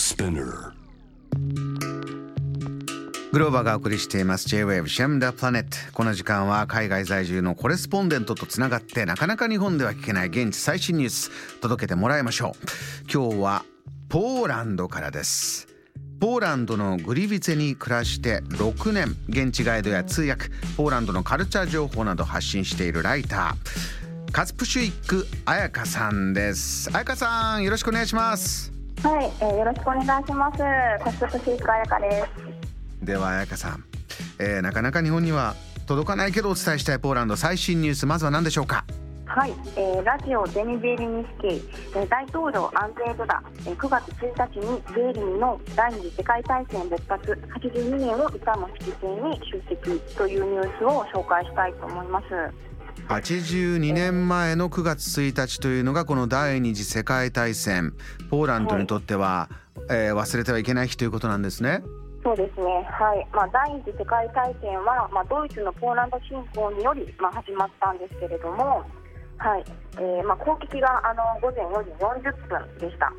Spinner. グローバーがお送りしています。J-Wave シェムダプラネットこの時間は海外在住のコレスポンデントとつながってなかなか日本では聞けない現地最新ニュース届けてもらいましょう。今日はポーランドからです。ポーランドのグリビツェに暮らして6年現地ガイドや通訳。ポーランドのカルチャー情報など発信しているライター。カツプシュイック彩香さんです。彩香さんよろしくお願いします。はい、えー、よろしくお願いします。コスプシーク彩香です。では彩香さん、えーなかなか日本には届かないけどお伝えしたいポーランド最新ニュースまずは何でしょうか？はい、えー、ラジオゼニゼーリニスキー、えー、大統領安全ドダ、えー、9月1日にゼーリンの第二次世界大戦勃発82年を歌の式典に出席というニュースを紹介したいと思います。82年前の9月1日というのがこの第二次世界大戦。ポーランドにとっては、えー忘れてはいけない日ということなんですね。そうですね、はい。まあ、第二次世界大戦は、まあ、ドイツのポーランド侵攻により、まあ、始まったんですけれども、はい。えーまあ、攻撃があの午前4時40分でした。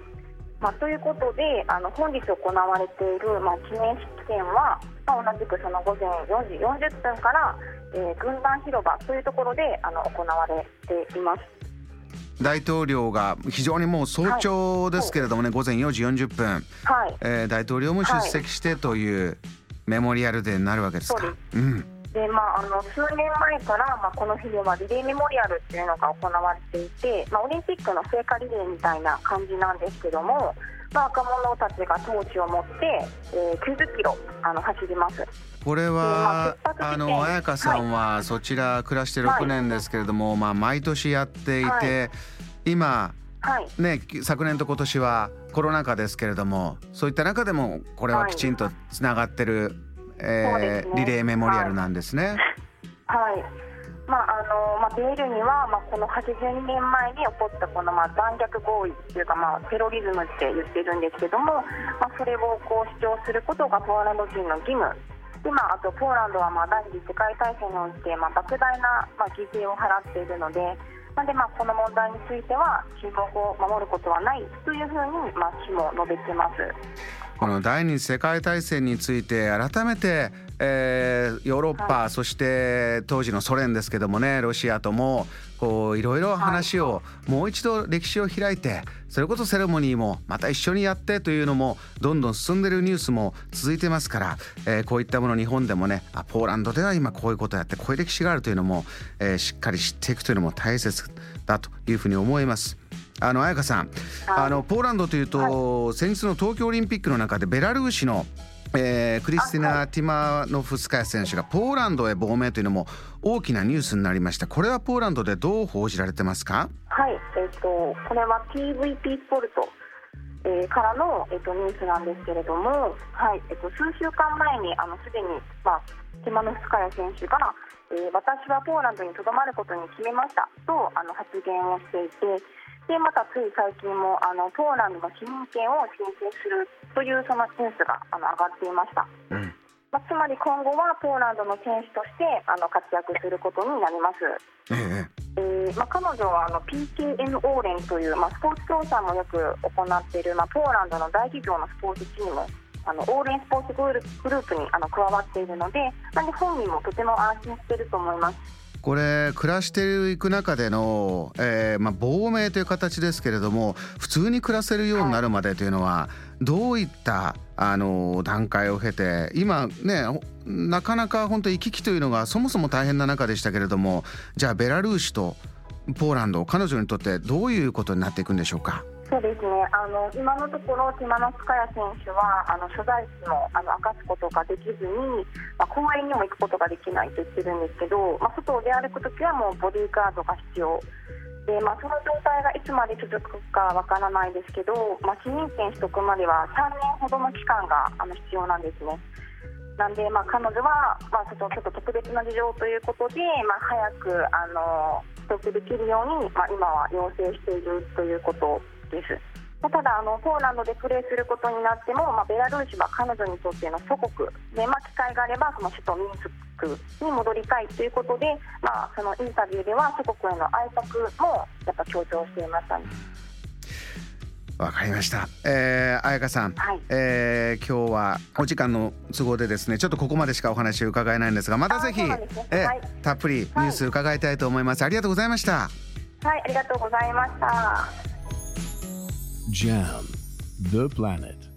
まあ、ということであの本日行われている、まあ、記念式典は、まあ、同じくその午前4時40分から、えー軍団広場というところであの行われています。大統領が非常にもう早朝ですけれどもね、午前4時40分、はい。えー大統領も出席してというメモリアルデーになるわけですか。そううんでまあ、あの数年前から、まあ、この日ではリレーメモリアルっていうのが行われていて、まあ、オリンピックの聖火リレーみたいな感じなんですけども、まあ、若者たちがトーチを持って、えー90キロあの走ります。これはまああの彩香さんはそちら暮らして6年ですけれども、まあ毎年やっていて、は今はい。ね昨年と今年はコロナ禍ですけれどもそういった中でもこれはきちんとつながってる、えーねリレーメモリアルなんですね。はいまああのまあ、ベールには、まあ、この82年前に起こったこの、まあ、残虐行為というか、まあ、テロリズムって言ってるんですけども、まあ、それをこう主張することがポーランド人の義務で、まあ、あとポーランドはまあ第二次世界大戦において、まあ、莫大な、まあ、犠牲を払っているので。なんでまあこの問題については沈黙を守ることはないというふうにまあ市も述べてます。この第二次世界大戦について改めて、えーヨーロッパ、はそして当時のソ連ですけどもねロシアともこういろいろ話を、もう一度歴史を開いてそれこそセレモニーもまた一緒にやってというのもどんどん進んでるニュースも続いてますから、えーこういったもの日本でもねあポーランドでは今こういうことやってこういう歴史があるというのも、えーしっかり知っていくというのも大切だというふうに思います。あの彩香さん、あのポーランドというと、先日の東京オリンピックの中でベラルーシの、えークリスティナ・ティマノフスカヤ選手がポーランドへ亡命というのも大きなニュースになりました。これはポーランドでどう報じられてますか？はい、えっ、とこれは TVP スポルト、えーからのえっ、とニュースなんですけれども、はい、えっ、と数週間前にあのすでにまあティマノフスカヤ選手が、えー私はポーランドにとどまることに決めましたとあの発言をしていて。でまたつい最近もあのポーランドの市民権を申請するというそのニュースがあの上がっていました。うんまあ、つまり今後はポーランドの選手としてあの活躍することになります。ええーまあ、彼女はあの PKNO 連という、まあ、スポーツ協賛もよく行っている、まあ、ポーランドの大企業のスポーツチームあのオーレンスポーツグループにあの加わっているのでなんで本人もとても安心していると思います。これ暮らしていく中での、えーまあ、亡命という形ですけれども普通に暮らせるようになるまでというのは、どういったあの段階を経て今ねなかなか本当行き来というのがそもそも大変な中でしたけれどもじゃあベラルーシとポーランド彼女にとってどういうことになっていくんでしょうか？ですねあの今のところ、ティマノスカヤ選手はあの所在地もあの明かすことができずに、まあ、公園にも行くことができないと言ってるんですけど、まあ、外を出歩くときはもうボディーガードが必要。でまあ、その状態がいつまで続くかわからないですけど、まあ、市民権取得までは3年ほどの期間があの必要なんですね。なんで、まあ、彼女は、まあ、ちょっとちょっと特別な事情ということで、まあ、早くあの取得できるように、まあ、今は要請しているということです。まあただあの、ポーランドでプレーすることになっても、まあ、ベラルーシは彼女にとっての祖国で、まあ、機会があればその首都ミンスクに戻りたいということで、まあ、そのインタビューでは祖国への愛着もやっぱ強調していましたね。わかりました。えー、彩香さん、はいえー今日はお時間の都合でですね、ちょっとここまでしかお話を伺えないんですが、またぜひ、ねえーはいたっぷりニュース伺いたいと思います。ありがとうございました。はい、ありがとうございました。Jam, the planet.